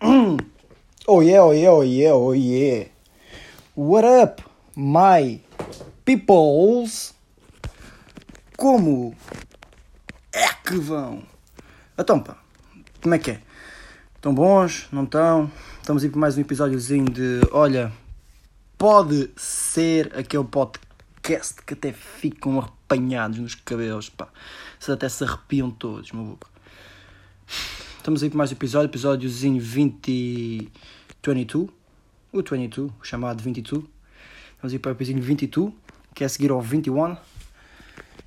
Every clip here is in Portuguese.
Oh yeah, oh yeah, oh yeah, oh yeah. What up, my peoples? Como é que vão? Então pá, como é que é? Estão bons? Não estão? Estamos aí para mais um episódiozinho de, olha, pode ser aquele podcast que até ficam arrepanhados nos cabelos, pá. Se até se arrepiam todos, maluco. Estamos aí para mais um episódio, episódiozinho 20... 22, o 22, o chamado 22. Estamos aí para o episódio 22, que é a seguir ao 21.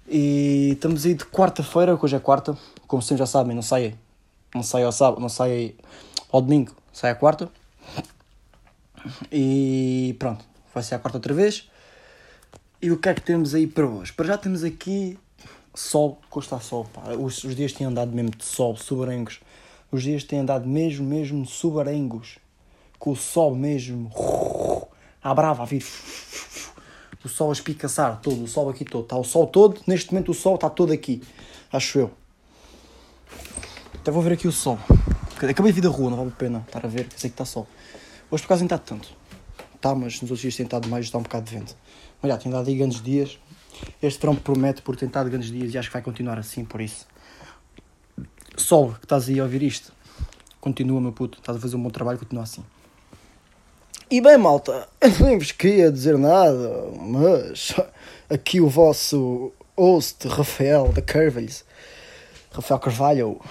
E estamos aí de quarta-feira, hoje é quarta. Como vocês já sabem, não sai, não sai ao sábado, não sai ao domingo, sai à quarta. E pronto, vai ser a quarta outra vez. E o que é que temos aí para hoje? Para já temos aqui sol, costa sol, pá. Os, os dias têm andado mesmo de sol, subarengos. Os dias têm andado mesmo, mesmo subarengos com o sol mesmo à brava a vir o sol a espicaçar todo, o sol aqui todo, está o sol todo, neste momento o sol está todo aqui, acho eu. Até vou ver aqui o sol. Acabei de vir da rua, não vale a pena estar a ver, sei que está sol. Hoje por acaso nem está tanto. Está, mas nos outros dias tem estado mais, está um bocado de vento. Mas já, tem dado aí grandes dias. Este verão promete por estado grandes dias e acho que vai continuar assim, por isso. Sol, que estás aí a ouvir isto, continua, meu puto, estás a fazer um bom trabalho, continua assim. E bem, malta, eu nem vos queria dizer nada, mas aqui o vosso host, Rafael da Carvalhos, Rafael Carvalho,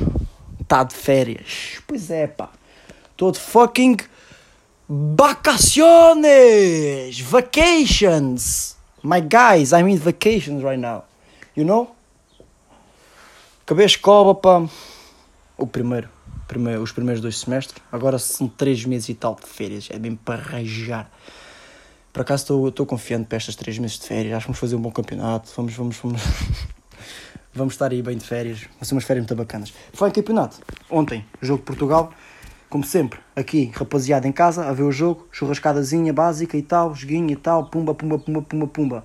está de férias. Pois é, pá. Estou de fucking vacaciones! Vacations! My guys, I'm in vacations right now. You know? Acabei a escola, pá. O primeiro primeiro, os primeiros dois semestres. Agora são três meses e tal de férias, é bem para rajar. Por acaso estou, estou confiante para estas três meses de férias. Acho que vamos fazer um bom campeonato. Vamos, vamos, vamos. vamos estar aí bem de férias. Vão ser umas férias muito bacanas. Foi em campeonato. Ontem, jogo de Portugal. Como sempre, aqui, rapaziada em casa, a ver o jogo. Churrascadazinha básica e tal. Joguinho e tal. Pumba, pumba, pumba, pumba, pumba.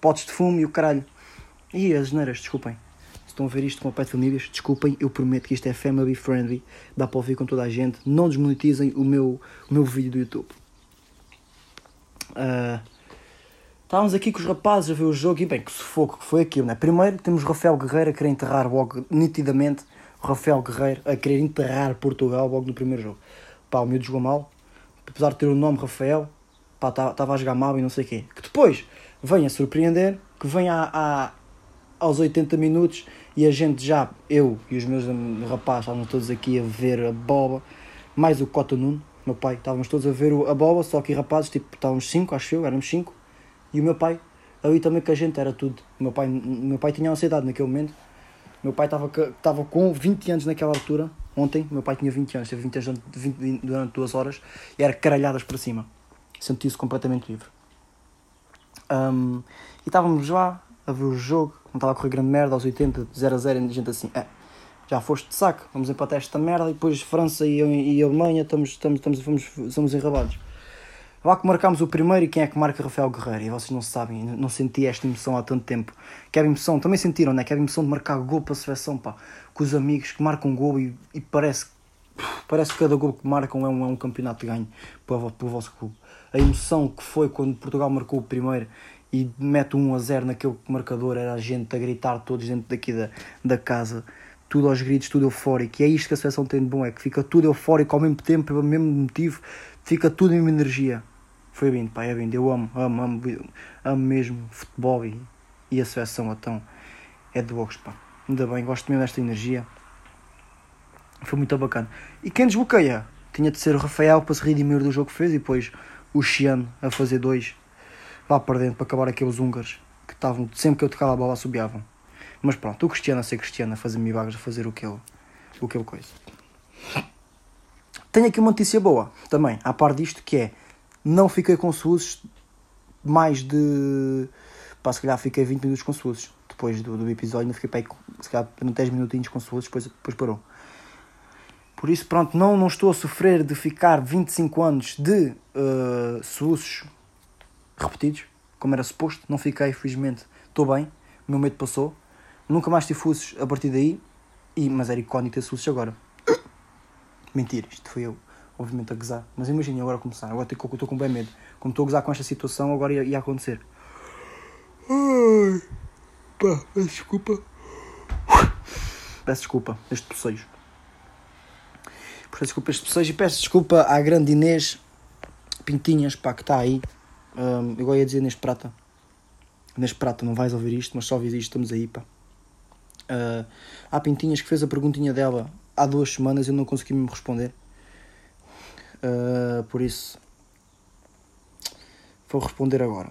Potes de fumo e o caralho. E as geneiras, desculpem estão a ver isto com o pai de famílias, desculpem, eu prometo que isto é family friendly, dá para ouvir com toda a gente, não desmonetizem o meu, o meu vídeo do YouTube. Uh, estávamos aqui com os rapazes a ver o jogo e bem, que sufoco que foi aquilo, né? Primeiro temos Rafael Guerreiro a querer enterrar logo nitidamente, Rafael Guerreiro a querer enterrar Portugal logo no primeiro jogo. Pá, o miúdo jogou mal, apesar de ter o nome Rafael, pá, estava tá, a jogar mal e não sei o quê. Que depois vem a surpreender, que vem a, a aos 80 minutos e a gente já, eu e os meus rapazes, estávamos todos aqui a ver a boba, mais o Cota Nuno, meu pai, estávamos todos a ver a boba, só que rapazes, tipo, estávamos 5, acho eu, éramos 5, e o meu pai, ali também que a gente era tudo. O meu pai, meu pai tinha ansiedade naquele momento, meu pai estava, estava com 20 anos naquela altura, ontem, meu pai tinha 20 anos, teve 20 anos 20, durante duas horas, e era caralhadas para cima, senti-se completamente livre. Um, e estávamos lá a ver o jogo, não estava a correr grande merda, aos 80, 0 a 0, e a gente assim, é, já foste de saco, vamos empatar esta merda, e depois França e, e Alemanha estamos, estamos, estamos, vamos, somos enrabados. Lá que marcámos o primeiro e quem é que marca Rafael Guerreiro? E vocês não sabem, não senti esta emoção há tanto tempo. Quero emoção, também sentiram, né? Quero emoção de marcar gol para a seleção, pá. Com os amigos que marcam gol e, e parece, parece que cada gol que marcam é um, é um campeonato de ganho para, para o vosso clube. A emoção que foi quando Portugal marcou o primeiro e mete um a 0 naquele marcador, era a gente a gritar todos dentro daqui da, da casa, tudo aos gritos, tudo eufórico. E é isto que a seleção tem de bom, é que fica tudo eufórico ao mesmo tempo, pelo mesmo motivo, fica tudo em energia. Foi vindo, pá, é vindo. Eu amo, amo, amo, amo mesmo futebol e, e a seleção, então é de box, pá. Ainda bem, gosto mesmo desta energia. Foi muito bacana. E quem desbloqueia? Tinha de ser o Rafael para se redimir do jogo que fez e depois o Xiano a fazer dois lá para dentro para acabar aqueles húngaros que estavam, sempre que eu tocava a bola, subiavam. Mas pronto, o Cristiano a ser Cristiano, a fazer milagres, a fazer o que ele, o que ele coisa. Tenho aqui uma notícia boa também, à par disto, que é não fiquei com SUSes mais de. Pá, se calhar fiquei 20 minutos com SUSes. Depois do, do episódio, não fiquei aí, se calhar 10 minutinhos com SUSes, depois, depois parou. Por isso, pronto, não, não estou a sofrer de ficar 25 anos de uh, repetidos, como era suposto. Não fiquei, felizmente, estou bem, o meu medo passou. Nunca mais tive fusos a partir daí, e, mas era icónico ter fusos agora. Mentira, isto foi eu. obviamente a gozar. Mas imaginem agora começar, agora estou com bem medo. Como estou a gozar com esta situação, agora ia, ia acontecer. Ai, pá, peço desculpa. Peço desculpa, este bocejo. Peço desculpa este bocejo e peço desculpa à grande Inês Pintinhas, pá, que está aí. Um, ia dizer neste prata. Neste prata, não vais ouvir isto, mas só ouvir isto, estamos aí, pá. Uh, há Pintinhas que fez a perguntinha dela há duas semanas e eu não consegui me responder. Uh, por isso, vou responder agora.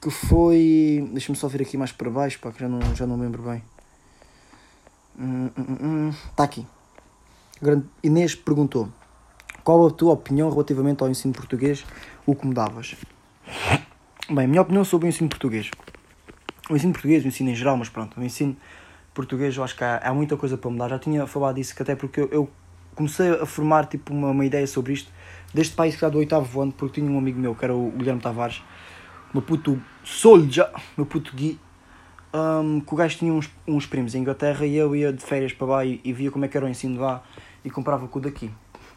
Que foi. Deixa-me só ver aqui mais para baixo, pá, que já não, já não lembro bem. Está hum, hum, hum. Aqui. Inês perguntou: Qual a tua opinião relativamente ao ensino português? O que me davas? Bem, minha opinião sobre o ensino português. O ensino português, o ensino em geral, mas pronto, o ensino português eu acho que há, há muita coisa para mudar. Já tinha falado disso, que até porque eu, eu comecei a formar tipo, uma, uma ideia sobre isto desde país que do oitavo ano, porque tinha um amigo meu que era o Guilherme Tavares, meu puto Solja, meu puto Gui, um, que o gajo tinha uns, uns primos em Inglaterra e eu ia de férias para lá e, e via como é que era o ensino lá e comprava com o daqui.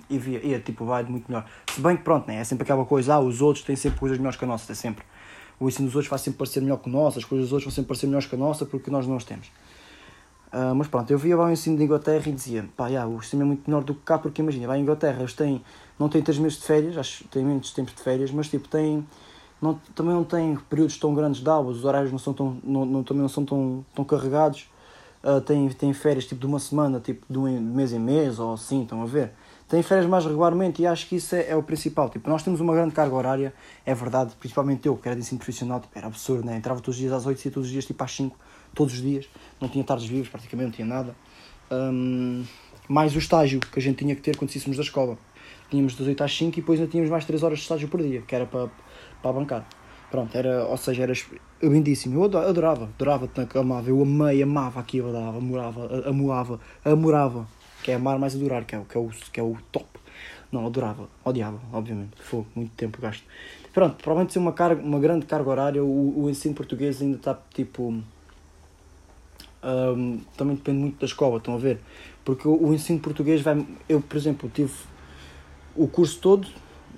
E via, ia tipo, vai muito melhor. Se bem que pronto, né? é sempre aquela coisa, ah, os outros têm sempre coisas melhores que a nossa, é sempre. O ensino dos outros vai sempre parecer melhor que o nosso, as coisas dos outros vão sempre parecer melhores que a nossa porque nós não as temos. Uh, mas pronto, eu via lá o ensino de Inglaterra e dizia, pá, yeah, o ensino é muito melhor do que cá, porque imagina, lá em Inglaterra eles têm, não têm 3 meses de férias, acho têm menos tempos de férias, mas tipo, têm, não, também não têm períodos tão grandes de aulas, os horários não são tão, não, não, também não são tão, tão carregados, uh, têm, têm férias tipo de uma semana, tipo de um mês em mês, ou assim, estão a ver? Têm férias mais regularmente e acho que isso é, é, o principal. Tipo, nós temos uma grande carga horária, é verdade, principalmente eu, que era de ensino profissional, tipo, era absurdo, né? Entrava todos os dias às 8 e todos os dias tipo às 5, todos os dias, não tinha tardes vivas, praticamente não tinha nada. Um, mais o estágio que a gente tinha que ter quando saíssemos da escola. Tínhamos das 8 às 5 e depois ainda tínhamos mais 3 horas de estágio por dia, que era para, para bancar. Pronto, era, ou seja, era lindíssimo. Eu adorava, adorava, amava, eu amei, amava aquilo, adorava, amorava, amorava, amorava, que é amar mais adorar, que é, que é, o, que é o top. Não, adorava, odiava, obviamente, foi muito tempo gasto. Pronto, provavelmente ser uma, carga, uma grande carga horária, o, o ensino português ainda está tipo um, também depende muito da escola, estão a ver? Porque o, o ensino português vai. Eu, por exemplo, tive o curso todo,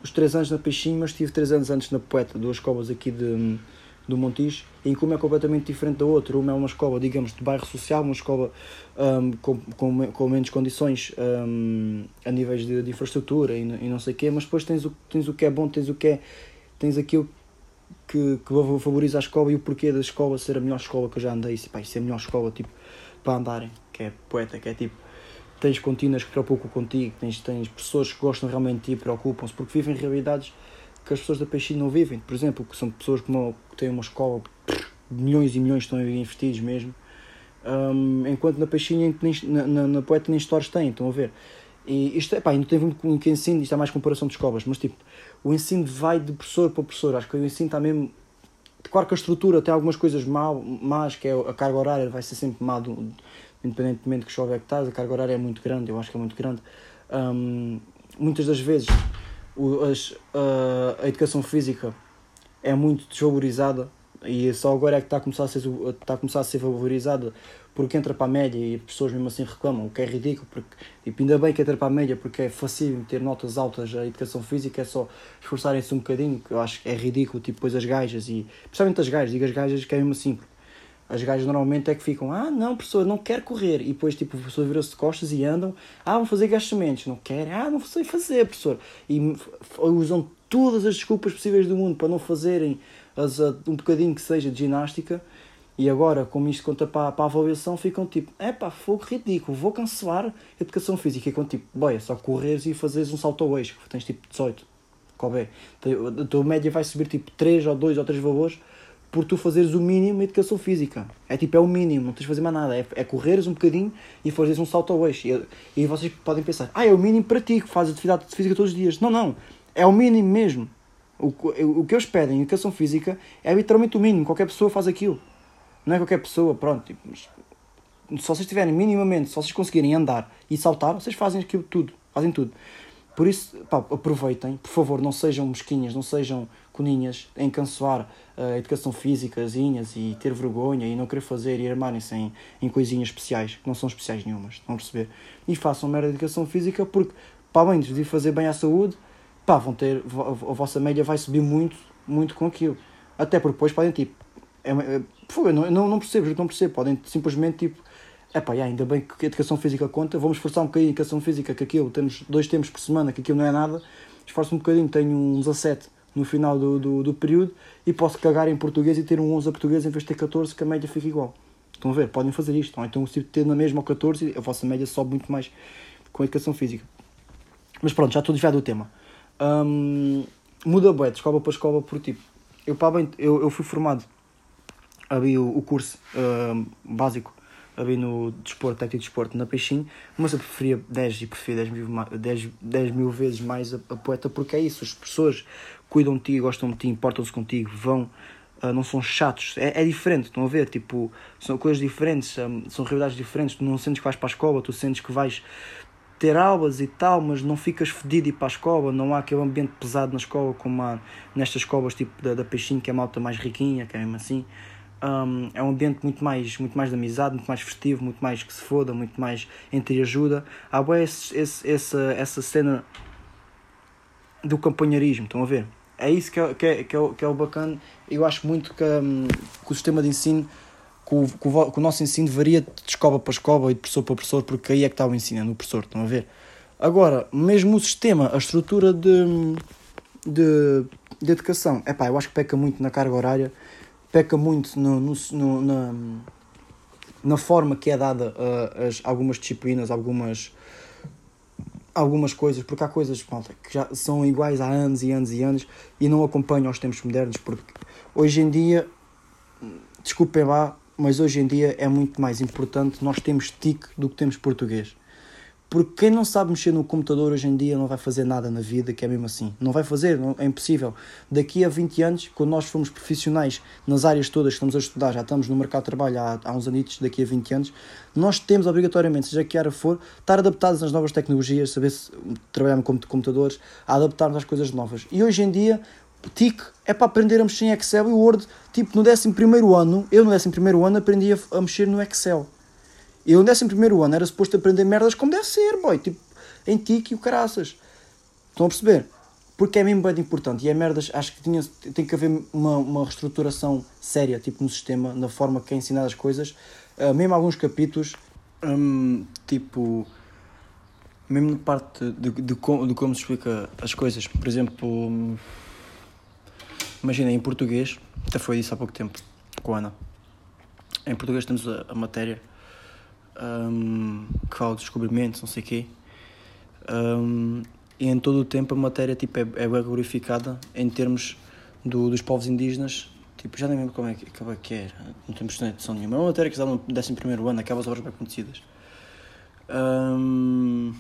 os 3 anos na Peixinho, mas tive 3 anos antes na Poeta, duas escolas aqui de, do Montijo, em como é completamente diferente da outra. Uma é uma escola, digamos, de bairro social, uma escola um, com, com, com menos condições um, a níveis de, de infraestrutura e, e, não sei o quê, mas depois tens o, tens o que é bom, tens o que é. tens aquilo que, que favoriza a escola e o porquê da escola ser a melhor escola que eu já andei. E, pá, isso é a melhor escola tipo, para andarem, que é poeta, que é tipo. Tens contínuas que preocupam contigo, tens, tens pessoas que gostam realmente de ti, preocupam-se, porque vivem realidades que as pessoas da Peixinho não vivem. Por exemplo, que são pessoas que, não, que têm uma escola, milhões e milhões estão investidos mesmo, um, enquanto na Peixinho, na, na, na Poeta, nem stores têm, estão a ver. E isto é, ainda tem muito com que ensino, isto é mais comparação de escolas, mas tipo, o ensino vai de professor para professor. Acho que o ensino está mesmo. Claro que a estrutura tem algumas coisas mal, más, que é a carga horária vai ser sempre má, do, independentemente que chove é que estás, a carga horária é muito grande, eu acho que é muito grande. Um, muitas das vezes o, as, a, a educação física é muito desvalorizada e só agora é que está a começar a ser, está a começar a ser valorizada porque entra para a média e as pessoas mesmo assim reclamam, o que é ridículo, porque tipo, ainda bem que entra para a média porque é fácil ter notas altas a educação física, é só esforçarem-se um bocadinho, que eu acho que é ridículo, tipo, depois as gajas e, principalmente as gajas, digo as gajas que é mesmo assim, as gajas normalmente é que ficam, ah não, professor, não quero correr, e depois tipo, o professor vira-se de costas e andam, ah, vão fazer agachamentos, não querem, ah, não sei fazer, professor, e usam todas as desculpas possíveis do mundo para não fazerem as, um bocadinho que seja de ginástica, e agora, como isto conta para, para a avaliação, ficam tipo, é pá, fogo ridículo, vou cancelar a educação física. E com tipo, boy, é só correres e fazeres um salto ao eixo, tens tipo 18. Qual é? A tua média vai subir tipo 3 ou 2 ou 3 valores por tu fazeres o mínimo em educação física. É tipo, é o mínimo, não tens de fazer mais nada. É, é correres um bocadinho e fazeres um salto ao eixo. E, e vocês podem pensar, ah, é o mínimo para ti, que fazes atividade física todos os dias. Não, não. É o mínimo mesmo. O, o que eles pedem em educação física é literalmente o mínimo. Qualquer pessoa faz aquilo. Não é qualquer pessoa, pronto. Tipo, se vocês tiverem minimamente, se vocês conseguirem andar e saltar, vocês fazem aquilo tudo. Fazem tudo. Por isso, pá, aproveitem, por favor, não sejam mesquinhas, não sejam coninhas em cancelar a educação física, e ter vergonha e não querer fazer e armarem-se em, em coisinhas especiais, que não são especiais nenhumas, estão a perceber? E façam mera educação física porque para além de fazer bem à saúde, pá, vão ter, a vossa média vai subir muito, muito com aquilo. Até porque depois podem, tipo, é, é, eu não, não, não percebo, não percebo, podem simplesmente, tipo, é pá, ainda bem que a educação física conta, vamos esforçar um bocadinho a educação física, que aquilo, temos dois tempos por semana, que aquilo não é nada, esforço um bocadinho, tenho um 17 no final do, do, do, período e posso cagar em português e ter um 11 a português em vez de ter 14, que a média fica igual. Estão a ver? Podem fazer isto. Ou então, se ter na mesma 14, a vossa média sobe muito mais com a educação física. Mas pronto, já estou desviado do tema. Um, muda bué de escola para escola por tipo. Eu, bem, eu, eu fui formado, havia o, o curso uh, básico, havia no desporto, técnico de desporto, na Peixinho, mas eu preferia 10 e preferia 10 mil, 10, 10 mil vezes mais a, a poeta, porque é isso, as pessoas cuidam de ti, gostam de ti, importam-se contigo, vão, uh, não são chatos, é, é diferente, estão a ver, tipo, são coisas diferentes, um, são realidades diferentes, tu não sentes que vais para a escola, tu sentes que vais ter aulas e tal, mas não ficas fedido ir para a escola, não há aquele ambiente pesado na escola como há nestas escolas tipo da, da Peixinho, que é malta mais riquinha, que é mesmo assim. Um, é um ambiente muito mais, muito mais de amizade, muito mais festivo, muito mais que se foda, muito mais entre ajuda. Há bem esse, esse, essa, essa cena do campanharismo, estão a ver? É isso que é, que é, que é, o, que é o bacana. Eu acho muito que, um, que o sistema de ensino que o, que o, que o nosso ensino varia de escola para escola e de professor para professor, porque aí é que está o ensino, é no professor, estão a ver? Agora, mesmo o sistema, a estrutura de, de, de educação, é pá, eu acho que peca muito na carga horária, peca muito no, no, no na, na forma que é dada as, algumas disciplinas, algumas, algumas coisas, porque há coisas malta, que já são iguais há anos e anos e anos e não acompanham aos tempos modernos, porque hoje em dia, desculpem lá, mas hoje em dia é muito mais importante nós temos TIC do que temos português. Porque quem não sabe mexer no computador hoje em dia não vai fazer nada na vida, que é mesmo assim. Não vai fazer, não, é impossível. Daqui a 20 anos, quando nós formos profissionais nas áreas todas que estamos a estudar, já estamos no mercado de trabalho há, há uns anos, daqui a 20 anos, nós temos obrigatoriamente, seja que área for, estar adaptados às novas tecnologias, saber se, trabalhar com computadores, a adaptarmos às coisas novas. E hoje em dia, TIC é para aprender a mexer em Excel e Word. Tipo, no 11 ano, eu no 11 ano aprendi a, a, mexer no Excel. Eu no 11 ano era suposto aprender merdas como deve ser, boy. Tipo, em TIC e o caraças. Estão a perceber? Porque é mesmo bem importante. E é merdas, acho que tinha, tem que haver uma, uma reestruturação séria, tipo, no sistema, na forma que é ensinar as coisas. Uh, mesmo alguns capítulos, um, tipo mesmo na parte de, de, de, como, de como se explica as coisas. Por exemplo, Imagina, em português, até foi isso há pouco tempo, com a Ana. Em português temos a, a matéria um, que fala de descobrimentos, não sei o quê. Um, e em todo o tempo a matéria tipo, é, é glorificada em termos do, dos povos indígenas. Tipo, já nem lembro como é que, como é que é, não temos noção nenhuma. É uma matéria que está no 11 ano, aquelas obras bem conhecidas. Um,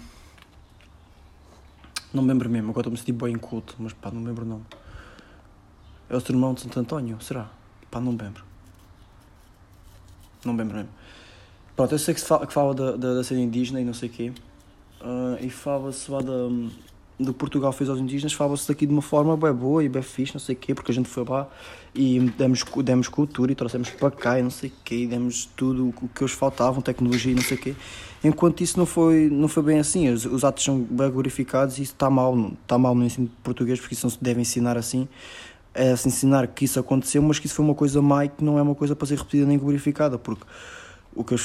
não me lembro mesmo, agora estou-me a sentir bem culto, mas pá, não me lembro o nome. É o sermão de Santo António, será? Pá, não me lembro. Não me lembro mesmo. Pronto, eu sei que, fala, que fala da, da, da cena indígena e não sei o quê. Uh, e fala-se lá da, do Portugal fez aos indígenas, fala-se daqui de uma forma bem boa e bem fixe, não sei o quê, porque a gente foi lá e demos, demos cultura e trouxemos para cá e não sei o quê, e demos tudo o que eles faltavam, tecnologia e não sei o quê. Enquanto isso não foi, não foi bem assim, os, os atos são bem glorificados e isso está mal, está mal no ensino português, porque isso não se deve ensinar assim é se ensinar que isso aconteceu, mas que isso foi uma coisa má e que não é uma coisa para ser repetida nem glorificada, porque o que,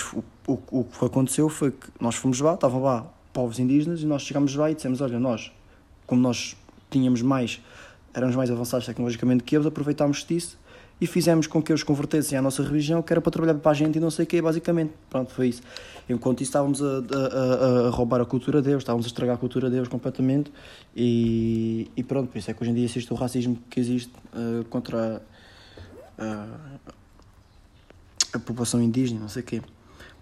o, o, que aconteceu foi que nós fomos lá, estavam lá povos indígenas e nós chegámos lá e dissemos, olha, nós, como nós tínhamos mais, éramos mais avançados tecnologicamente que eles, aproveitámos disso e fizemos com que eles convertessem à nossa religião, que era para trabalhar para a gente e não sei o quê, basicamente. Pronto, foi isso. Enquanto isso estávamos a, a, a, roubar a cultura de Deus, estávamos a estragar a cultura de Deus completamente e, e pronto, por isso é que hoje em dia existe o racismo que existe uh, contra a, a, população indígena, não sei o quê.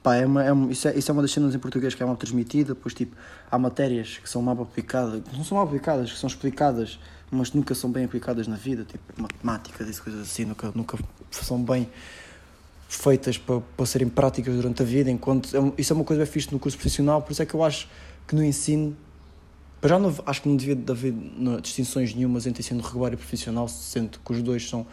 Pá, é uma, é uma, isso, é, isso é uma das cenas em português que é mal transmitida, depois tipo, há matérias que são mal aplicadas, não são mal aplicadas, que são explicadas mas nunca são bem aplicadas na vida, tipo matemáticas e coisas assim, nunca, nunca são bem feitas para, para serem práticas durante a vida, enquanto é isso é uma coisa bem fixe no curso profissional, por isso é que eu acho que no ensino, para já não, acho que não devia haver distinções nenhumas entre ensino regular e profissional, sendo que os dois são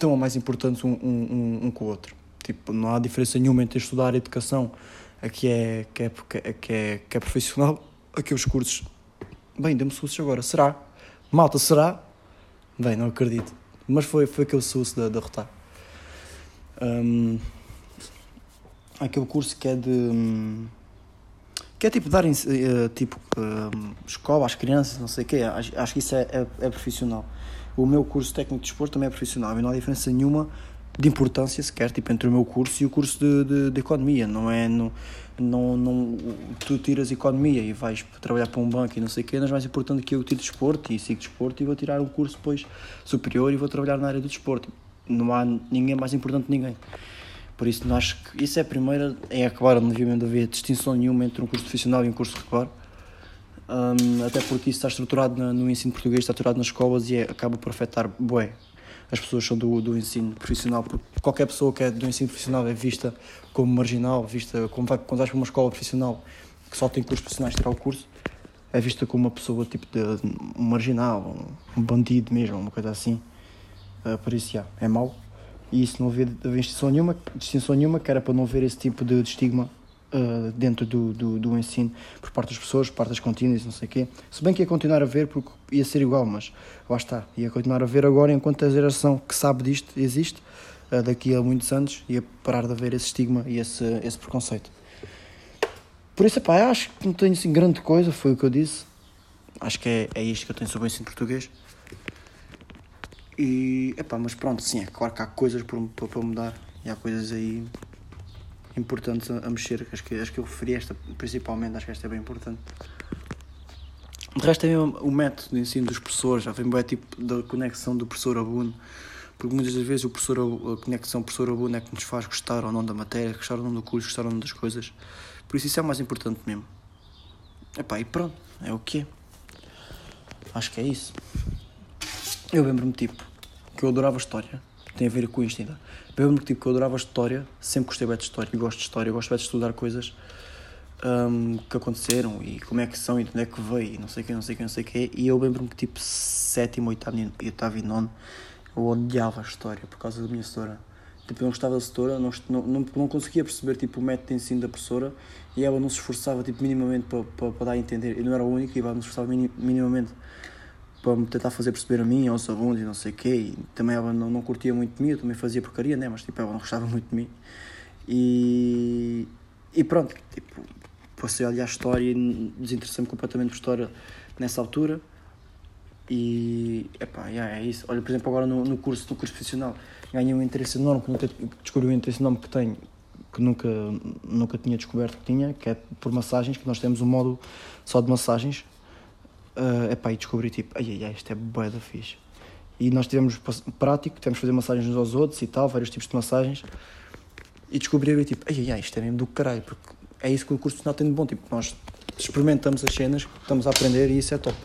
tão mais importantes um, um, um, com o outro. Tipo, não há diferença nenhuma entre estudar a educação, a que é, que é, que é, que é, que é profissional, aqueles cursos. Bem, deu-me susto agora. Será? Malta, será? Bem, não acredito. Mas foi, foi aquele susto de derrotar. Um, aquele curso que é de. Que é tipo dar uh, tipo uh, escola às crianças, não sei o quê. Acho, acho que isso é, é, é, profissional. O meu curso técnico de desporto também é profissional e não há diferença nenhuma de importância sequer tipo, entre o meu curso e o curso de, de, de economia. Não é. Não, não, não, tu tiras economia e vais trabalhar para um banco e não sei o quê, mas mais importante que eu tiro desporto e sigo desporto e vou tirar um curso depois superior e vou trabalhar na área do desporto. Não há ninguém mais importante que ninguém. Por isso, não acho que isso é a primeira, é acabar, obviamente, haver distinção nenhuma entre um curso profissional e um curso regular. Um, até porque isso está estruturado no, no ensino português, está estruturado nas escolas e é, acaba por afetar bué. As pessoas são do, do ensino profissional, porque qualquer pessoa que é do ensino profissional é vista como marginal, vista como vai, quando vais para uma escola profissional que só tem cursos profissionais tirar o curso, é vista como uma pessoa tipo de um marginal, um, bandido mesmo, uma coisa assim. Uh, por isso, já, é mau e isso não havia, distinção, nenhuma, distinção nenhuma, que era para não haver esse tipo de, de estigma uh, dentro do, do, do, ensino por parte das pessoas, por parte das contínuas, não sei o quê. Se bem que ia continuar a ver, porque ia ser igual, mas lá está, ia continuar a ver agora enquanto a geração que sabe disto existe, uh, daqui a muitos anos, ia parar de haver esse estigma e esse, esse preconceito. Por isso, pá, acho que não tenho assim grande coisa, foi o que eu disse. Acho que é, é isto que eu tenho sobre o ensino português. E, epá, mas pronto, sim, é claro que há coisas para, mudar e há coisas aí importantes a, mexer. Acho que, acho que eu referi esta principalmente, acho que esta é bem importante. De resto, é o método de ensino dos professores, já vem bem tipo da conexão do professor-aluno, porque muitas das vezes o professor, a conexão professor-aluno é que nos faz gostar ou não da matéria, gostar ou não do curso, gostar ou não das coisas. Por isso, isso é o mais importante mesmo. Epá, e pronto, é o que é. Acho que é isso. Eu lembro-me, tipo, que eu adorava história. Tem a ver com isto ainda. Eu lembro-me tipo, que eu adorava história, sempre gostei bem de história, gosto de história, gosto bem de estudar coisas um, que aconteceram e como é que são e de onde é que veio e não sei o que, não sei o que, não sei o que. E eu lembro-me que tipo sétimo, oitavo, oitavo e nono eu odiava a história por causa da minha setora. Tipo, eu não gostava da setora, não, não, não, conseguia perceber tipo, o método de ensino da professora e ela não se esforçava tipo, minimamente para, para, para dar a entender. Eu não era o único e ela não se esforçava minimamente para me tentar fazer perceber a mim, aos alunos e não sei o quê. E também ela não, não curtia muito de mim, eu também fazia porcaria, né? Mas tipo, ela não gostava muito de mim. E, e pronto, tipo, passei a olhar a história e desinteressei-me completamente por história nessa altura. E epá, yeah, é isso. Olha, por exemplo, agora no, no curso, no curso profissional, ganhei um interesse enorme, que nunca descobri um interesse enorme que tenho, que nunca, nunca tinha descoberto que tinha, que é por massagens, que nós temos um módulo só de massagens, uh, epá, e descobri tipo, ai ai ai, isto é bué da fixe. E nós tivemos prático, tivemos fazer massagens uns aos outros e tal, vários tipos de massagens. E descobri tipo, ai ai ai, isto é mesmo do caralho, porque é isso que o curso final tem de bom. Tipo, nós experimentamos as cenas, estamos a aprender e isso é top.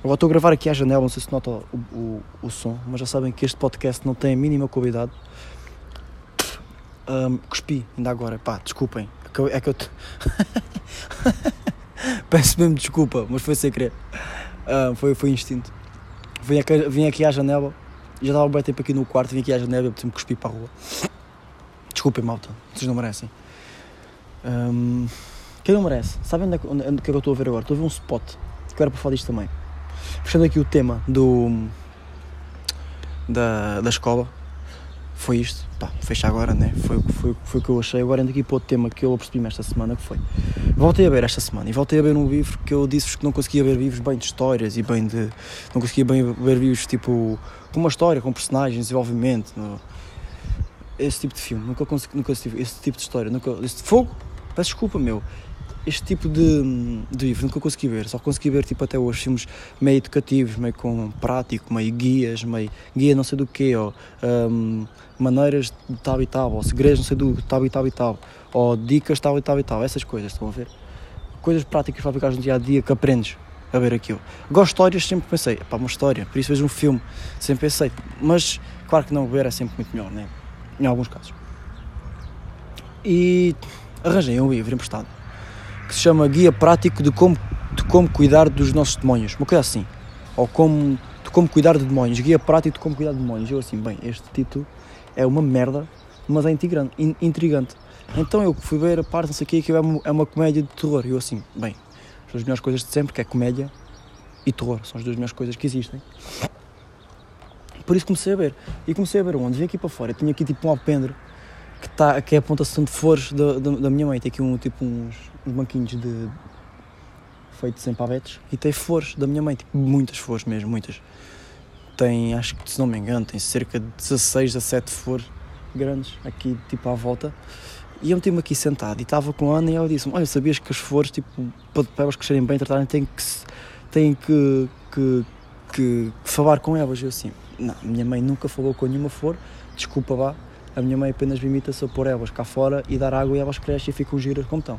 Agora estou a gravar aqui à janela, não sei se nota o, o, o som, mas já sabem que este podcast não tem a mínima qualidade. Um, cuspi, ainda agora, pá, desculpem. É que eu. Peço mesmo desculpa, mas foi sem querer. Uh, foi, foi instinto. Vim aqui, vim aqui à janela, já estava bem tempo aqui no quarto, vim aqui à janela e apeteci-me cuspir para a rua. Desculpem, malta, vocês não merecem. Um, quem não merece? Sabem onde é, onde, onde é que eu estou a ver agora? Estou a ver um spot, que era para falar disto também. Fechando aqui o tema do, da, da escola, foi isto. Pá, fecha agora, né? Foi, foi, foi o que eu achei. Agora ando aqui para outro tema que eu apercebi-me esta semana, que foi. Voltei a ver esta semana e voltei a ver um livro que eu disse-vos que não conseguia ver livros bem de histórias e bem de. Não conseguia bem ver livros tipo. com uma história, com personagens, desenvolvimento. No, esse tipo de filme. Nunca consegui. Nunca esse tipo de história. Nunca. Esse, fogo! Peço desculpa, meu este tipo de, de livro nunca consegui ver, só consegui ver tipo até hoje filmes meio educativos, meio com prático, meio guias, meio guia não sei do que, ou um, maneiras de tal e tal, ou segredos não sei do tal e tal e tal, ou dicas tal e tal e tal, essas coisas, estão a ver? Coisas práticas para ficar no dia a dia que aprendes a ver aquilo. Gosto de histórias, sempre pensei, pá, uma história, por isso vejo um filme, sempre pensei, mas claro que não ver é sempre muito melhor, né? Em alguns casos. E arranjei um livro emprestado que se chama Guia Prático de Como, de como Cuidar dos Nossos Demónios, uma coisa assim. Ou como, de Como Cuidar de Demónios, Guia Prático de Como Cuidar de Demónios. Eu assim, bem, este título é uma merda, mas é intrigante. Então eu fui ver a parte, não sei o que, que é uma, é uma comédia de terror. Eu assim, bem, As duas melhores coisas de sempre, que é comédia e terror. São as duas melhores coisas que existem. Por isso comecei a ver. E comecei a ver onde? Vim aqui para fora. Eu tinha aqui tipo um alpendre que, tá, que é a pontação de flores da, da, da, minha mãe. Tem aqui um, tipo uns, uns banquinhos de feitos em pavetes e tem flores da minha mãe, tipo muitas flores mesmo, muitas. Tem, acho que se não me engano, tem cerca de 16 a 7 flores grandes aqui tipo à volta. E eu meti-me aqui sentado e estava com a Ana e ela disse-me: Olha, sabias que as flores, tipo, para elas crescerem bem, tratarem, têm que, têm que, que, que, falar com elas. Eu assim: Não, minha mãe nunca falou com nenhuma flor, desculpa vá. A minha mãe apenas limita-se a pôr elas cá fora e dar água e elas crescem e ficam giras como estão.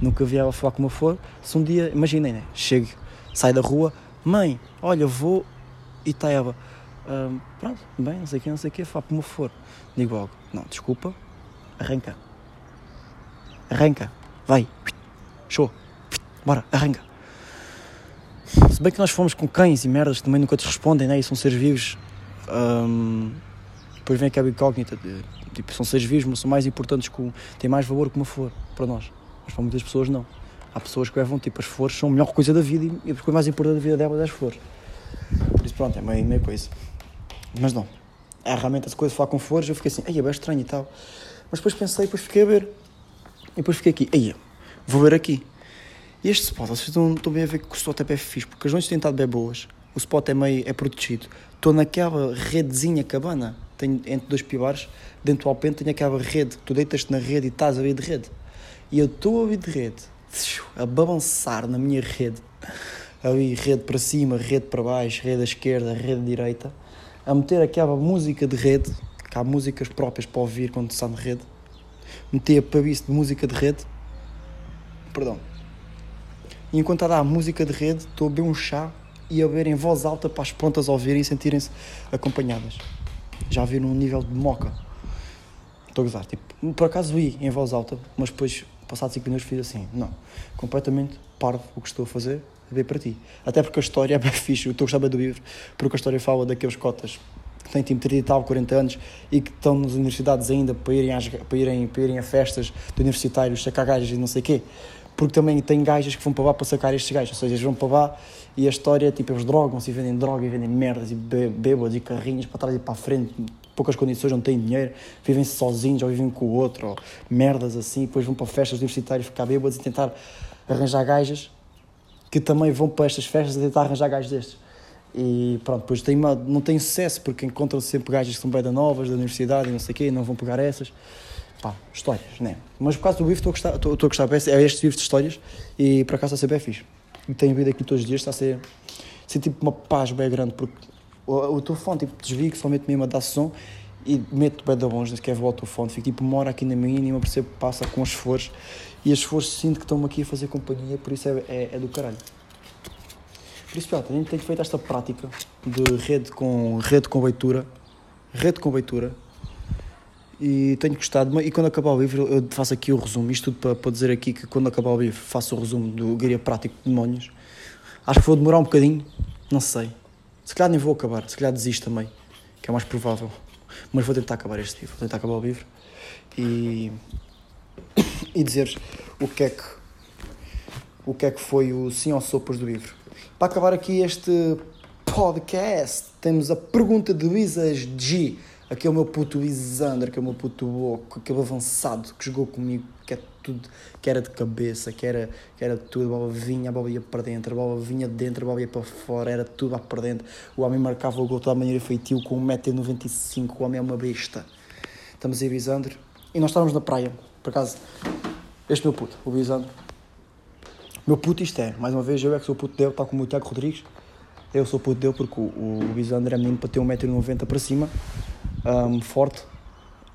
Nunca vi ela falar com uma flor. Se um dia, imaginem, né? Chego, sai da rua, mãe, olha, vou e está ela. Um, pronto, bem, não sei o que, não sei o que, fala com uma flor. Digo logo: Não, desculpa, arranca arranca, vai, show, bora, arranca. Se bem que nós fomos com cães e merdas também nunca te respondem, né? E são seres vivos. Um, depois vem aquela incógnita de, tipo, são seres vivos, mas são mais importantes, com, têm mais valor que uma flor para nós. Mas para muitas pessoas não. Há pessoas que levam, tipo, as flores são a melhor coisa da vida e a coisa mais importante da vida delas é as flores. Por isso, pronto, é meio, meio coisa. Mas não. É realmente essa coisa de falar com flores, eu fiquei assim, ai, é bem estranho e tal. Mas depois pensei, depois fiquei a ver. E depois fiquei aqui, aí, vou ver aqui. E este spot, vocês estão, estão bem a ver que o spot é bem fixe, porque as noites têm estado bem boas, o spot é meio é protegido. Estou naquela redezinha cabana, tenho entre dois pilares, dentro do alpente tenho aquela rede, tu deitas-te na rede e estás a ver de rede. E eu estou a ver de rede, a balançar na minha rede, ali rede para cima, rede para baixo, rede à esquerda, rede à direita, a meter aquela música de rede, que há músicas próprias para ouvir quando está na rede, meti a pavice de música de rede. Perdão. E enquanto está a música de rede, estou a beber um chá e a beber em voz alta para as pontas ouvirem e sentirem-se acompanhadas. Já vi num nível de moca. Estou a gozar. Tipo, por acaso vi em voz alta, mas depois, passados 5 minutos, fiz assim: não, completamente parvo o que estou a fazer, a ver para ti. Até porque a história é bem fixe, eu estou a gostar bem do livro, porque a história fala daqueles cotas que têm tipo 30 e tal, 40 anos e que estão nas universidades ainda para irem, às, para irem, para irem a festas de universitários, sacar gajas e não sei o quê. Porque também tem gajas que vão para lá para sacar estes gajos, ou seja, eles vão para lá e a história, tipo, eles drogam-se e vendem droga e vendem merdas e bêbados e carrinhos para trás e para a frente, poucas condições, não têm dinheiro, vivem-se sozinhos ou vivem com o outro, ou merdas assim, depois vão para festas universitárias ficar bêbados e tentar arranjar gajas que também vão para estas festas a tentar arranjar gajos destes. E pronto, depois tem uma, não tem sucesso porque encontram sempre gajas que são bem da novas, da universidade e não sei o quê, e não vão pegar essas. Pá, histórias, né? Mas por causa do bife estou a gostar, estou, a gostar, é este bife de histórias e por acaso a ser bem fixe. E tenho vindo aqui todos os dias, está a ser, ser tipo uma paz bem grande porque o, o telefone tipo desvio, só meto mesmo a dar som e meto bem da longe, nem sequer vou ao telefone, fico tipo uma hora aqui na minha e não percebo que passa com as flores e as flores sinto que estão aqui a fazer companhia, por isso é, é, é do caralho. Por isso, a gente tem feito esta prática de rede com, rede com leitura, rede com leitura, e tenho gostado. E quando acabar o livro, eu faço aqui o resumo. Isto tudo para, para dizer aqui que quando acabar o livro, faço o resumo do Guia Prático de Demónios. Acho que vou demorar um bocadinho, não sei. Se calhar nem vou acabar, se calhar desisto também, que é mais provável. Mas vou tentar acabar este livro, vou tentar acabar o livro e, e dizer o que é que o que é que foi o sim ou sopas do livro. Para acabar aqui este podcast, temos a pergunta de Luísas G. Aqui é meu puto Lisander, que é meu puto louco, aquele avançado que jogou comigo, que é tudo, que era de cabeça, que era, que era tudo, a bola vinha, a bola ia para dentro, a bola vinha de dentro, a bola ia para fora, era tudo lá para dentro. O homem marcava o gol de toda a maneira feitio com 1,95m, o homem é uma besta. Estamos aí, Lisander, e nós estávamos na praia, por acaso, este meu puto, o Lisander, meu puto isto é, mais uma vez, eu é que sou puto dele, tal como o Tiago Rodrigues. Eu sou puto dele porque o, o Bisander é menino para ter 1,90m para cima, um, forte.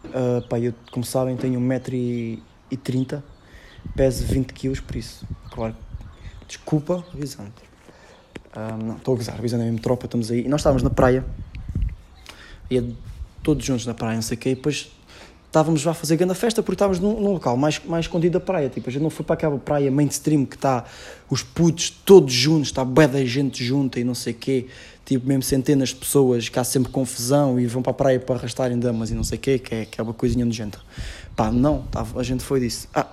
Uh, pá, eu, como sabem, tenho 1,30m, peso 20kg, por isso, claro. Desculpa, Bisander. Um, não, estou a gozar, Bisander é mesmo tropa, estamos aí. E nós estávamos na praia, e todos juntos na praia, não sei o quê, e depois estávamos já a fazer grande festa porque estávamos num, num, local mais, mais escondido da praia. Tipo, a gente não foi para aquela praia mainstream que está os putos todos juntos, está bué da gente junta e não sei o quê. Tipo, mesmo centenas de pessoas que há sempre confusão e vão para a praia para arrastarem damas e não sei o quê, que é, que é uma coisinha nojenta. Pá, não, tá, a gente foi disso. Ah,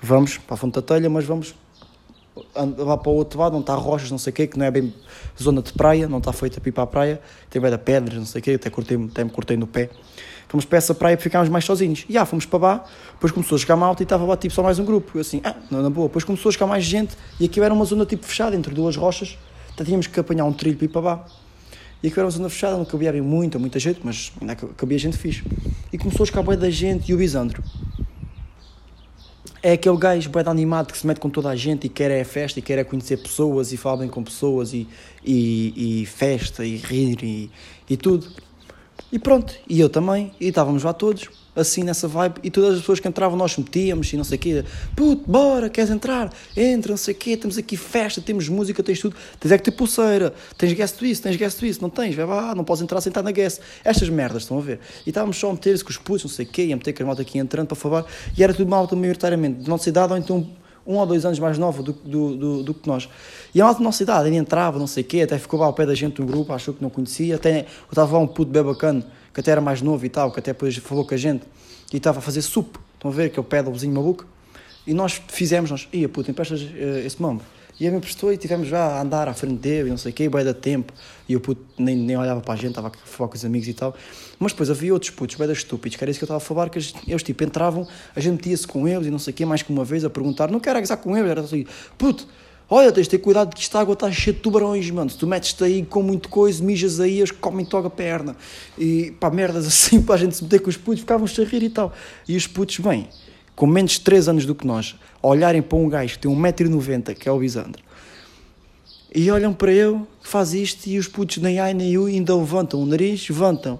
vamos para a Fonte da Telha, mas vamos lá para o outro lado, onde está rochas, não sei o quê, que não é bem zona de praia, não está feita para ir para a praia, tem bem da pedras, não sei o quê, até, até me cortei no pé. Fomos para essa praia e ficámos mais sozinhos. E ah, fomos para lá, depois começou a chegar malta e estava lá tipo só mais um grupo. Eu assim, ah, não, na boa. Depois começou a chegar mais gente e aquilo era uma zona tipo fechada, entre duas rochas, então tínhamos que apanhar um trilho para ir para lá. E aquilo era uma zona fechada, não cabia muita, muita gente, mas ainda cabia gente fixe. E começou a chegar bem da gente e o Bisandro é aquele gajo bem animado que se mete com toda a gente e quer é festa e quer é conhecer pessoas e falar bem com pessoas e, e, e festa e rir e, e tudo. E pronto, e eu também, e estávamos lá todos assim nessa vibe, e todas as pessoas que entravam nós metíamos e não sei o quê, puto, bora, queres entrar? Entra, não sei o quê, temos aqui festa, temos música, tens tudo, tens é que ter pulseira, tens guest isso, tens guest isso, não tens, vai lá, não podes entrar sentar na guest, estas merdas, estão a ver? E estávamos só a meter-se com os putos, não sei o quê, e a meter com a malta aqui entrando para falar, e era tudo malta maioritariamente de nossa idade, ou então um ou dois anos mais nova do, do, do, do que nós. E a malta da nossa idade, ele entrava, não sei o quê, até ficou lá ao pé da gente do grupo, achou que não conhecia, até estava lá um puto bem bacana, que até era mais novo e tal, que até depois falou com a gente, e estava a fazer sup, estão a ver, que é o pedalzinho maluco, e nós fizemos, nós, ia puto, emprestas uh, esse mambo. E ele me prestou e tivemos já a andar à frente dele, e não sei o quê, bem da tempo, e o puto nem, nem olhava para a gente, estava a falar com os amigos e tal. Mas depois havia outros putos, bem estúpidos, que era isso que eu estava a falar, que eles, tipo entravam, a gente metia-se com eles e não sei o quê, mais que uma vez a perguntar, não quero agasar com eles, era assim, puto, Olha, tens de ter cuidado que esta água está cheia de tubarões, mano. Se tu metes-te aí com muito coisa, mijas aí, eles comem-te logo a perna. E pá, merdas assim, para a gente se meter com os putos, ficavam-se a rir e tal. E os putos, bem, com menos de 3 anos do que nós, olharem para um gajo que tem 1,90m, que é o Bisandro, e olham para ele, faz isto, e os putos nem ai nem eu ainda levantam o nariz, levantam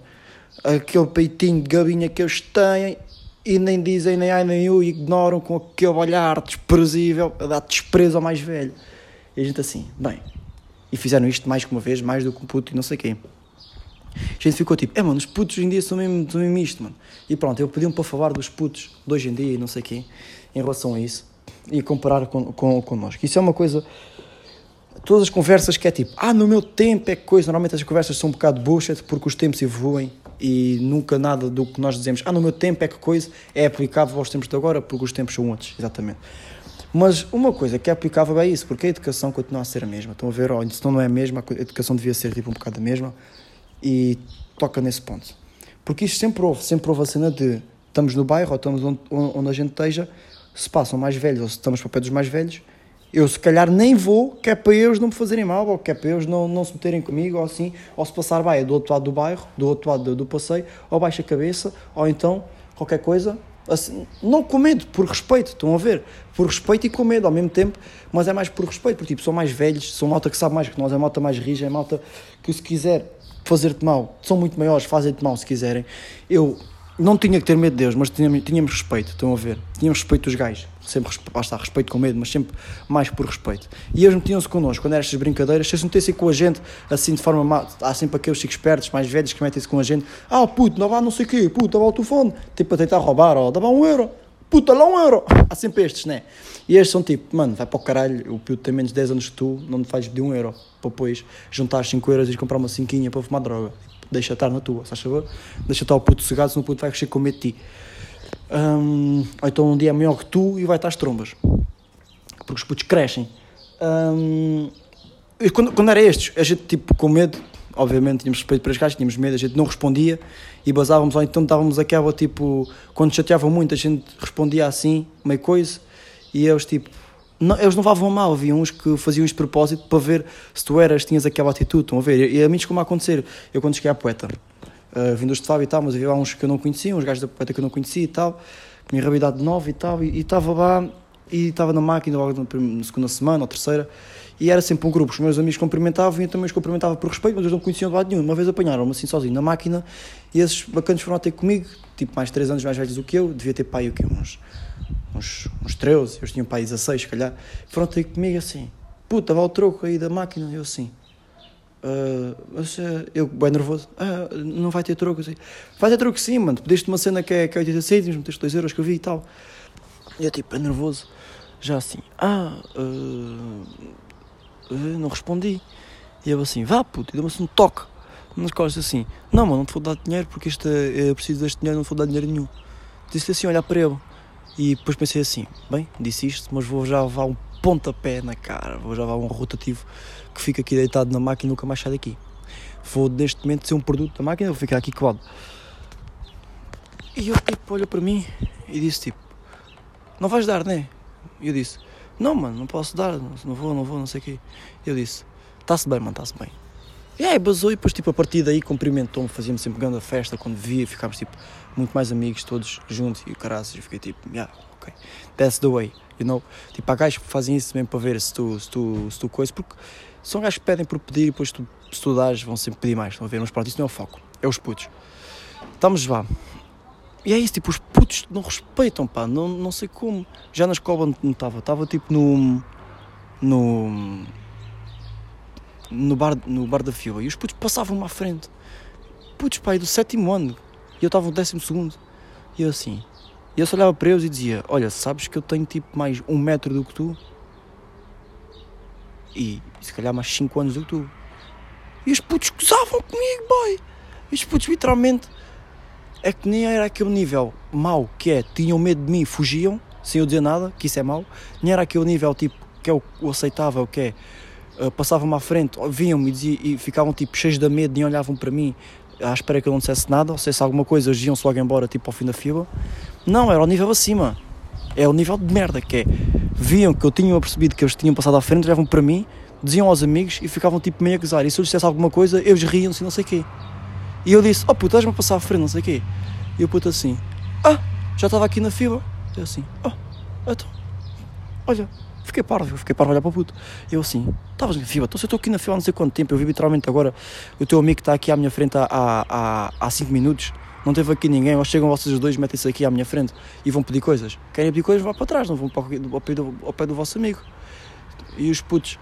aquele peitinho de gabinha que eles têm e nem dizem nem ai nem e ignoram com aquele olhar desprezível a dar desprezo ao mais velho. E a gente assim, bem, e fizeram isto mais que uma vez, mais do que um puto e não sei quem. A gente ficou tipo, é mano, os putos hoje em dia são mesmo, são mesmo isto, mano. E pronto, eu pedi-me para falar dos putos de hoje em dia e não sei quem, em relação a isso, e comparar com, com, connosco. Isso é uma coisa. Todas as conversas que é tipo, ah, no meu tempo é coisa. Normalmente as conversas são um bocado bullshit porque os tempos evoluem e nunca nada do que nós dizemos, ah, no meu tempo é que coisa, é aplicável aos tempos de agora, porque os tempos são outros, exatamente. Mas uma coisa que é aplicável é isso, porque a educação continua a ser a mesma. Estão a ver, oh, se não é a mesma, a educação devia ser tipo um bocado a mesma, e toca nesse ponto. Porque isto sempre houve, sempre houve a cena de estamos no bairro ou estamos onde, onde a gente esteja, se passam mais velhos ou se estamos para o pé dos mais velhos, eu se calhar nem vou, que é para eles não me fazerem mal, ou que é para eles não, não se meterem comigo, ou assim, ou se passar bem, é do outro lado do bairro, do outro lado do, do passeio, ou baixa a cabeça, ou então qualquer coisa, assim, não com medo, por respeito, estão a ver? Por respeito e com medo ao mesmo tempo, mas é mais por respeito, porque tipo, são mais velhos, são malta que sabe mais que nós, é malta mais rija, é malta que se quiser fazer-te mal, são muito maiores, fazem-te mal se quiserem. Eu não tinha que ter medo de Deus, mas tínhamos, tínhamos respeito, estão a ver? Tínhamos respeito dos gajos, sempre, basta respeito com medo, mas sempre mais por respeito. E eles metiam-se connosco, quando eram estas brincadeiras, se eles metessem com a gente, assim de forma má, há sempre aqueles chicos espertos, mais velhos, que metem-se com a gente, ah puto, não vá não sei o quê, puto, dá o telefone, tipo a tentar roubar, ó, dá um euro, puta, lá um euro, há sempre estes, né? E estes são tipo, mano, vai para o caralho, o puto tem menos de 10 anos que tu, não te faz de um euro, para depois juntar 5 euros e comprar uma cinquinha para fumar droga deixa estar na tua, se favor? Deixa estar o puto cegado, senão o puto vai crescer com medo de ti. Um, ou então um dia é maior que tu e vai estar às trombas. Porque os putos crescem. Um, quando, quando era estes, a gente tipo com medo, obviamente tínhamos respeito para as gajas, tínhamos medo, a gente não respondia e basávamos, ou então estávamos aquela tipo, quando chateavam muito, a gente respondia assim, meio coisa, e eles tipo, não, eles não levavam mal, havia uns que faziam isto de propósito para ver se tu eras, tinhas aquela atitude, estão a ver? E, a mim como a acontecer, eu quando cheguei à poeta, uh, vindos de Fábio e tal, mas havia uns que eu não conhecia, uns gajos da poeta que eu não conhecia e tal, minha realidade de nove e tal, e estava lá, e estava na máquina logo na segunda semana ou terceira, e era sempre um grupo, os meus amigos cumprimentavam e eu também os cumprimentava por respeito, mas eles não conheciam de lado nenhum. Uma vez apanharam-me assim sozinho na máquina e esses bacanas foram ter comigo, tipo mais 3 anos mais velhos do que eu, devia ter pai o quê? Uns uns, uns 13, eles tinham pai 16, se calhar, foram ter comigo assim, puta, vá o troco aí da máquina, eu assim, uh, mas uh, eu, bem nervoso, ah, não vai ter troco assim, vai ter troco sim, mano, pediste uma cena que é, que é 80 cêntimos, meteste 2 euros que eu vi e tal, e eu tipo, é nervoso, já assim, ah, uh, não respondi, e eu assim, vá puto, e deu-me assim um toque, nas costas assim, não mano, não te vou dar dinheiro porque isto é, eu preciso deste dinheiro, não te vou dar dinheiro nenhum, disse assim, olhar para ele, e depois pensei assim: bem, disse isto, mas vou já levar um pontapé na cara. Vou já levar um rotativo que fica aqui deitado na máquina e nunca mais sai daqui. Vou neste momento ser um produto da máquina, vou ficar aqui colado. E eu tipo, olha para mim e disse tipo, não vais dar, né? E eu disse, não mano, não posso dar, não vou, não vou, não sei o quê. Eu disse, está-se bem, mano, está-se bem. E aí basou e depois tipo a partir daí cumprimentou-me, fazíamos sempre grande festa quando via, ficámos tipo muito mais amigos todos juntos e caraças, eu fiquei tipo, yeah, ok, that's the way, you know? Tipo, há gajos que fazem isso mesmo para ver se tu, se tu, se tu coisa, porque são gajos que pedem por pedir e depois tu, se tu vão sempre pedir mais, estão a ver? Mas pronto, isso não é o foco, é os putos. Estamos lá. E é isso, tipo, os putos não respeitam, pá, não, não sei como. Já na escola não estava, estava tipo no. no. no bar, no bar da fila e os putos passavam-me à frente. Putos, pai, do sétimo ano. E eu estava no décimo segundo. E eu assim. E eu só olhava para eles e dizia: Olha, sabes que eu tenho tipo mais um metro do que tu? E se calhar mais cinco anos do que tu. E os putos gozavam comigo, boy. E os putos literalmente é que nem era aquele nível mau que é, tinham medo de mim, fugiam, sem eu dizer nada, que isso é mau, nem era aquele nível tipo que é o, o aceitável, que é uh, passavam-me à frente, viam-me e, e, ficavam tipo cheios de medo, nem olhavam para mim à espera que eu não dissesse nada, ou se alguma coisa, eles iam-se logo embora, tipo ao fim da fila. Não, era o nível acima. É o nível de merda que é. Viam que eu tinha percebido que eles tinham passado à frente, olhavam para mim, diziam aos amigos e ficavam tipo meio a gozar. E se eu dissesse alguma coisa, eles riam-se e não sei o quê. E eu disse, oh puto, estás-me a passar à frente, não sei o quê. E o puto assim, ah, já estava aqui na fila. Eu assim, oh, então, olha, fiquei parvo, fiquei parvo a olhar para o puto. Eu assim, estavas na fila, então se eu estou aqui na fila há não sei quanto tempo, eu vi literalmente agora o teu amigo que está aqui à minha frente há 5 há, há, cinco minutos, não teve aqui ninguém, ou chegam vocês dois, metem-se aqui à minha frente e vão pedir coisas. Querem pedir coisas, vão para trás, não vão para, ao, pé do, ao pé do vosso amigo. E os putos,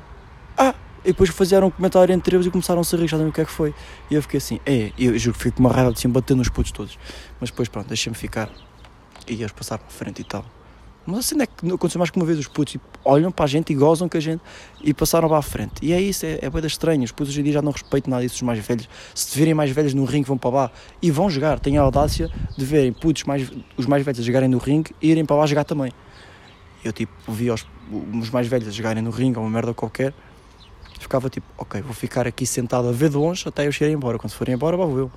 ah, e depois fizeram um comentário entre eles e começaram a se rir, já o que é que foi. E eu fiquei assim, é, eu juro que fico com uma raiva de cima bater nos putos todos. Mas depois pronto, deixei-me ficar. E eles passaram para frente e tal. Mas assim é que aconteceu mais que uma vez, os putos tipo, olham para a gente e gozam com a gente e passaram para a frente. E é isso, é, é bem estranho. Os putos hoje em dia já não respeitam nada disso, os mais velhos. Se te virem mais velhos no ringue, vão para lá e vão jogar. Têm a audácia de verem putos mais, os mais velhos a jogarem no ringue e irem para lá jogar também. Eu tipo, vi os, os mais velhos a jogarem no ringue uma merda qualquer ficava tipo, ok, vou ficar aqui sentado a ver de longe até eu chegar embora. Quando forem embora, vou eu.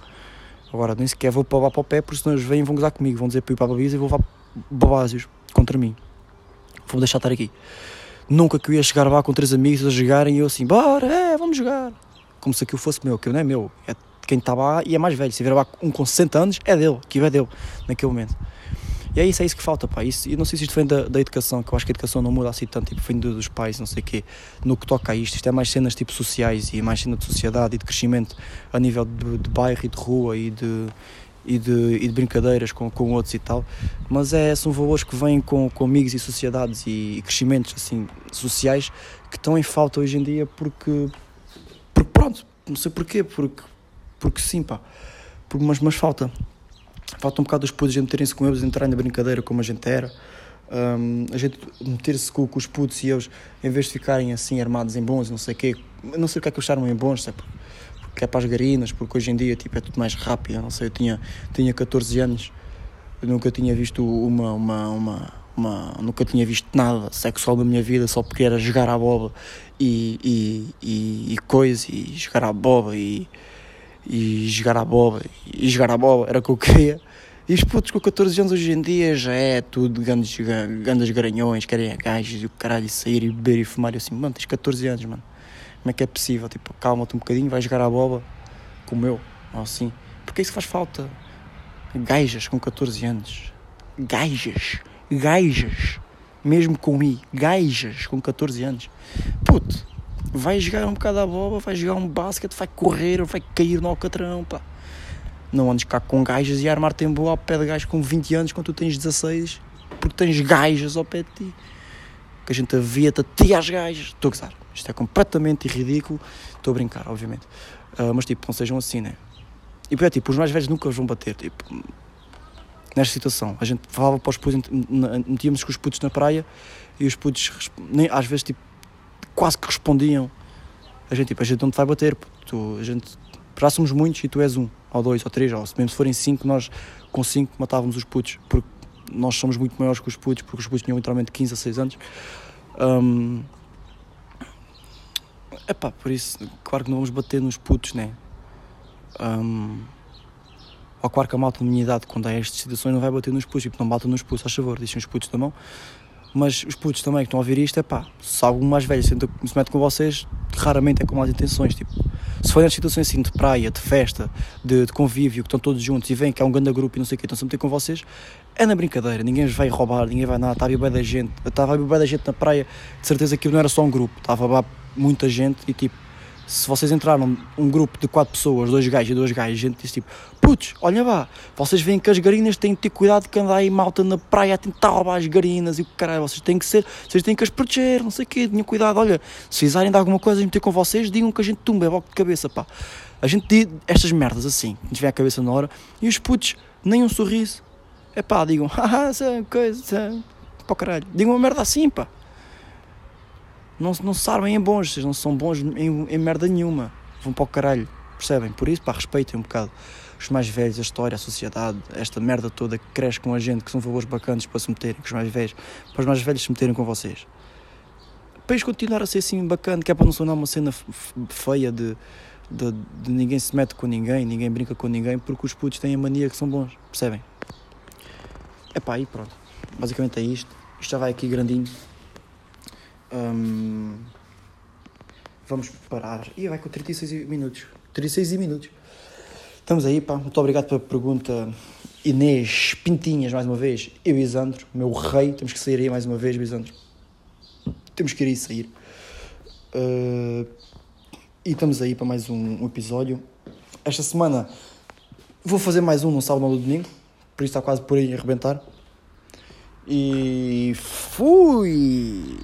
Agora nem sequer vou lá para o pé, porque senão eles vêm e vão gozar comigo, vão dizer para ir para a babisa e vou levar babásios contra mim. Vou deixar estar aqui. Nunca que eu ia chegar lá com três amigos a jogarem e eu assim, bora, é, vamos jogar. Como se aquilo fosse meu, que não é meu, é de quem está lá e é mais velho. Se vier lá um com 60 anos, é dele, aquilo é dele, naquele momento. E é isso, é isso que falta, pá. Isso, e não sei se isto vem da, da educação, que eu acho que a educação não muda assim tanto, tipo, vem dos pais, não sei o quê, no que toca a isto. Isto é mais cenas tipo sociais e mais cena de sociedade e de crescimento a nível de, de bairro e de rua e de, e de, e de brincadeiras com, com outros e tal. Mas é, são valores que vêm com, com amigos e sociedades e, e crescimentos assim, sociais que estão em falta hoje em dia porque, porque pronto, não sei porquê, porque, porque sim, pá. Mas, mas falta falta um bocado dos putos a meterem-se com eles, entrarem na brincadeira como a gente era. Um, a gente meter-se com, com, os putos e eles, em vez de ficarem assim armados em bons, não sei o quê, não sei o que é que acharam em bons, sabe? porque é para as garinas, porque hoje em dia tipo, é tudo mais rápido. Não sei, eu tinha, tinha 14 anos, eu nunca tinha visto uma, uma, uma, uma, nunca tinha visto nada sexual na minha vida só porque era jogar à boba e, e, e, e coisa, e jogar à boba e e jogar à boba, e jogar à boba era o que eu queria. E os putos com 14 anos hoje em dia já é tudo grandes, grandes garanhões, querem a gajos e o caralho sair e beber e fumar. E assim, mano, tens 14 anos, mano. Como é que é possível? Tipo, calma-te um bocadinho, vai jogar à boba como eu, ou assim. Porque isso faz falta. Gajas com 14 anos. Gajas. Gajas. Mesmo com I. Gajas com 14 anos. Puto vai jogar um bocado a bola, vai jogar um basquete, vai correr, vai cair no alcatrão, pá. Não andes cá com gajas e armar-te em boa ao pé de gajos com 20 anos quando tu tens 16, porque tens gajas ao pé de ti. Que a gente avia-te a ti às gajas. Estou a gozar. Isto é completamente ridículo. Estou a brincar, obviamente. Uh, mas tipo, não sejam assim, né? E é tipo, os mais velhos nunca os vão bater. Tipo, nesta situação, a gente falava para os putos, metíamos com os putos na praia e os putos, nem, às vezes, tipo, quase que respondiam. A gente, tipo, a gente não te vai bater, tu, a gente, já somos muitos e tu és um, ou dois, ou três, ou mesmo se forem cinco, nós com cinco matávamos os putos, porque nós somos muito maiores que os putos, porque os putos tinham literalmente 15 a 6 anos. Um, epá, por isso, claro que não vamos bater nos putos, né? Um, ou claro que a malta da minha idade, quando há estas situações, não vai bater nos putos, tipo, não bata nos putos, a favor, deixem os putos da mão. Mas os putos também que estão a ouvir isto, é pá, se algum mais velho se, mete com vocês, raramente é com más intenções, tipo, se for nas situações assim de praia, de festa, de, de, convívio, que estão todos juntos e vêm que é um grande grupo e não sei o que, estão-se a meter com vocês, é na brincadeira, ninguém vai roubar, ninguém vai nada, estava a da gente, estava a bem da gente na praia, de certeza que não era só um grupo, estava muita gente e tipo, se vocês entraram um grupo de quatro pessoas, dois gajos e duas gajas, gente disse tipo, putz, olha vá, vocês veem que as garinas têm que ter cuidado que andar aí malta na praia a tentar roubar as garinas e o caralho, vocês têm que ser, vocês têm que as proteger, não sei o quê, tenham cuidado, olha, se fizerem de alguma coisa e meter com vocês, digam que a gente tumba, é logo de cabeça, pá. A gente diz estas merdas assim, a gente vem à cabeça na hora, e os putos, nem um sorriso, é pá, digam, haha, coisa, pá caralho, digam uma merda assim, pá não, não sabem em bons, vocês não são bons em, em merda nenhuma. Vão para o caralho, percebem? Por isso, pá, respeitem um bocado os mais velhos, a história, a sociedade, esta merda toda que cresce com a gente, que são valores bacanas para se meterem com os mais velhos, para os mais velhos se meterem com vocês. Para eles continuar a ser assim bacana, que é para não sonar uma cena feia de, de, de, ninguém se mete com ninguém, ninguém brinca com ninguém, porque os putos têm a mania que são bons, percebem? É pá, aí pronto. Basicamente é isto. Isto já vai aqui grandinho. Vamos parar. E vai com 36 minutos. 36 minutos. Estamos aí, pá. Muito obrigado pela pergunta. Inês Pintinhas, mais uma vez. Eu Isandro, meu rei. Temos que sair aí mais uma vez, Isandro. Temos que ir aí sair. Uh, e estamos aí para mais um, um, episódio. Esta semana vou fazer mais um no sábado ou no domingo. Por isso está quase por aí a arrebentar. E fui!